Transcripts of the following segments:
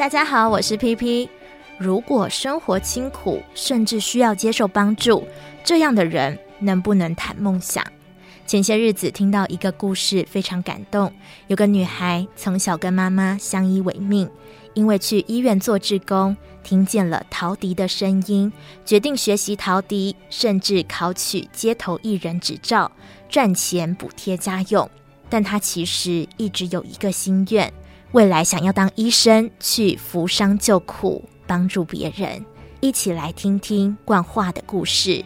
大家好，我是 PP。如果生活清苦，甚至需要接受帮助，这样的人能不能谈梦想？前些日子听到一个故事，非常感动。有个女孩从小跟妈妈相依为命，因为去医院做志工，听见了陶笛的声音，决定学习陶笛，甚至考取街头艺人执照，赚钱补贴家用。但她其实一直有一个心愿，未来想要当医生，去扶伤救苦，帮助别人。一起来听听冠樺的故事。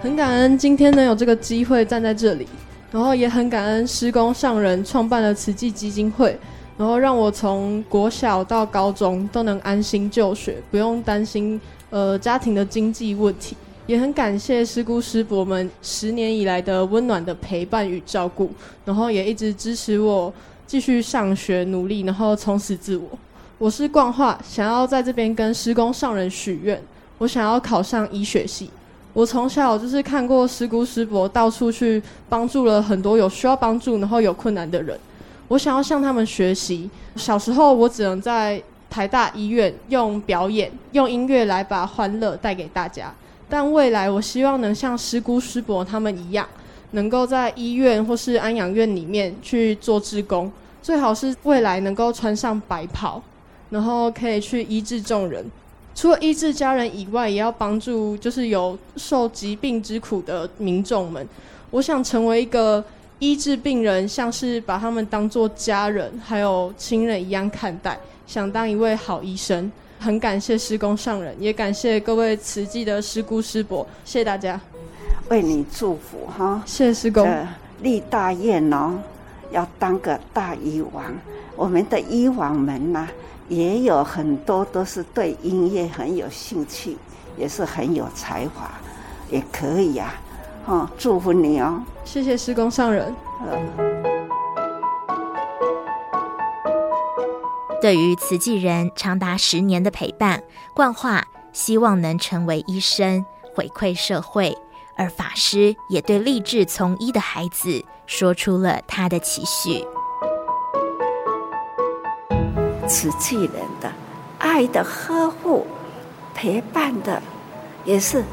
很感恩今天能有这个机会站在这里，然后也很感恩施工上人创办了慈济基金会，然后让我从国小到高中都能安心就学，不用担心呃家庭的经济问题。也很感谢师姑师伯们十年以来的温暖的陪伴与照顾，然后也一直支持我继续上学努力，然后充实自我。我是冠樺，想要在这边跟师公上人许愿，我想要考上医学系。我从小就是看过师姑师伯到处去帮助了很多有需要帮助然后有困难的人，我想要向他们学习。小时候我只能在台大医院用表演、用音乐来把欢乐带给大家，但未来我希望能像师姑师伯他们一样，能够在医院或是安养院里面去做志工，最好是未来能够穿上白袍，然后可以去医治众人。除了医治家人以外，也要帮助就是有受疾病之苦的民众们。我想成为一个医治病人，像是把他们当作家人还有亲人一样看待，想当一位好医生。很感谢师公上人，也感谢各位慈济的师姑师伯，谢谢大家。为你祝福哈，谢谢师公。立大愿哦，要当个大医王。我们的医王们呐、啊。也有很多都是对音乐很有兴趣，也是很有才华，也可以呀、啊，哦，祝福你哦，谢谢师公上人。对于慈济人长达十年的陪伴，冠化希望能成为医生回馈社会，而法师也对立志从医的孩子说出了他的期许。慈济人的爱的呵护、陪伴的，也是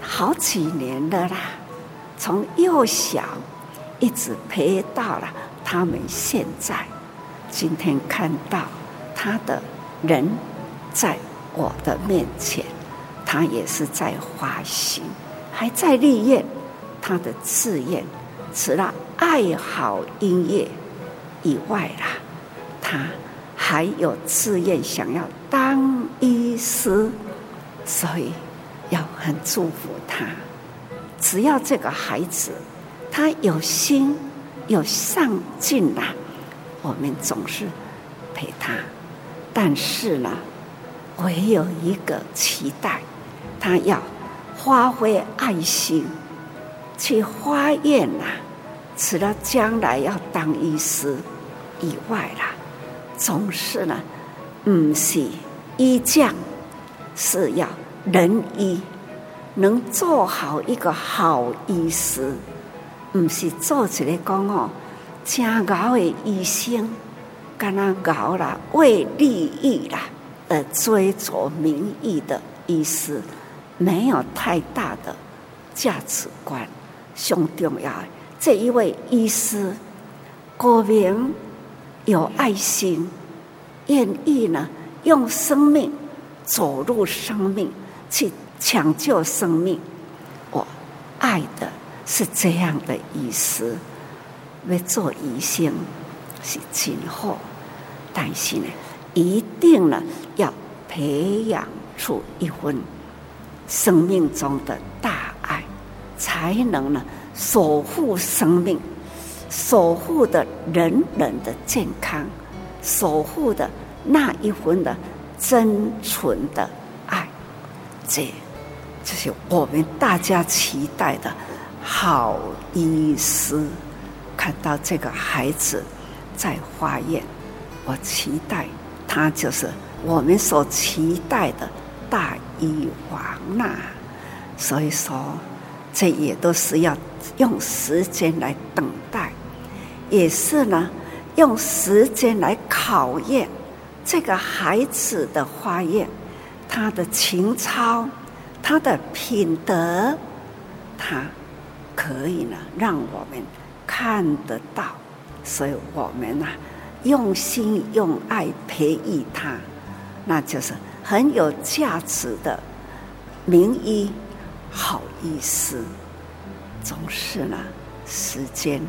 好几年的啦。从幼小一直陪到了他们现在，今天看到他的人在我的面前，他也是在发心，还在立愿。他的志愿除了爱好音乐以外啦，他。还有志愿想要当医师，所以要很祝福他。只要这个孩子他有心有上进啦，我们总是陪他。但是呢，唯有一个期待，他要发挥爱心去发愿呐。除了将来要当医师以外啦。总是呢，不是医匠，是要仁医，能做好一个好医师，不是做一个讲哦，正熬的医生，干那熬啦，为利益啦而追逐名利的医师，没有太大的价值观。上重要的这一位医师，国民。有爱心，愿意呢用生命走入生命，去抢救生命。我爱的是这样的医师，要做医生是今后，但是呢，一定呢要培养出一份生命中的大爱，才能呢守护生命。守护的人人的健康，守护的那一份的真纯的爱，这这是我们大家期待的好医师。看到这个孩子在化验，我期待他就是我们所期待的大医王呐。所以说，这也都是要用时间来等待。也是呢，用时间来考验这个孩子的发愿，他的情操，他的品德，他可以呢让我们看得到，所以我们呢用心用爱培育他，那就是很有价值的名医好医师，总是呢时间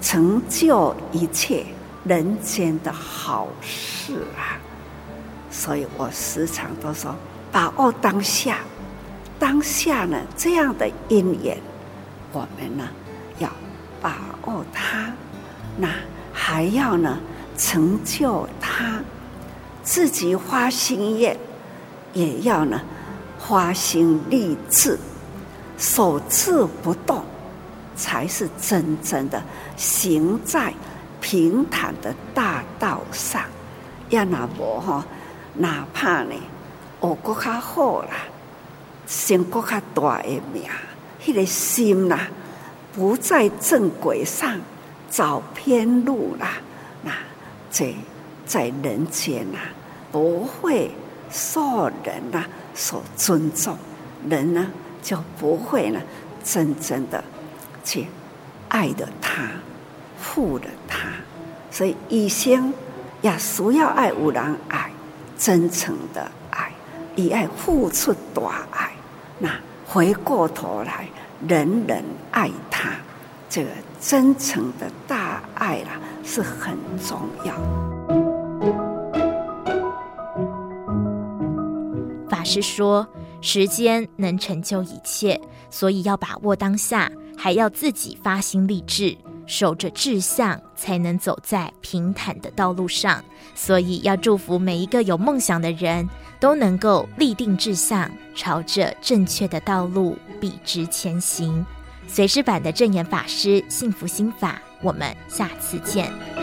成就一切。人间的好事啊，所以我时常都说，把握当下，当下呢这样的因缘，我们呢要把握它，那还要呢成就他，自己发心愿，也要呢发心立志，守志不动，才是真正的行在。平坦的大道上，要那无吼，哪怕呢，学阁较好啦，生阁较大的名，迄个心啦，不在正轨上，走偏路啦，这在人间呐，不会受人呐所尊重，人呢就不会呢真正的去爱的他。负了他，所以以前也需要爱有人爱，真诚的爱，以爱付出大爱。那回过头来，人人爱他，这个真诚的大爱啦，是很重要。法师说，时间能成就一切，所以要把握当下，还要自己发心立志。守着志向，才能走在平坦的道路上。所以，要祝福每一个有梦想的人都能够立定志向，朝着正确的道路笔直前行。随师版的证言法师幸福心法，我们下次见。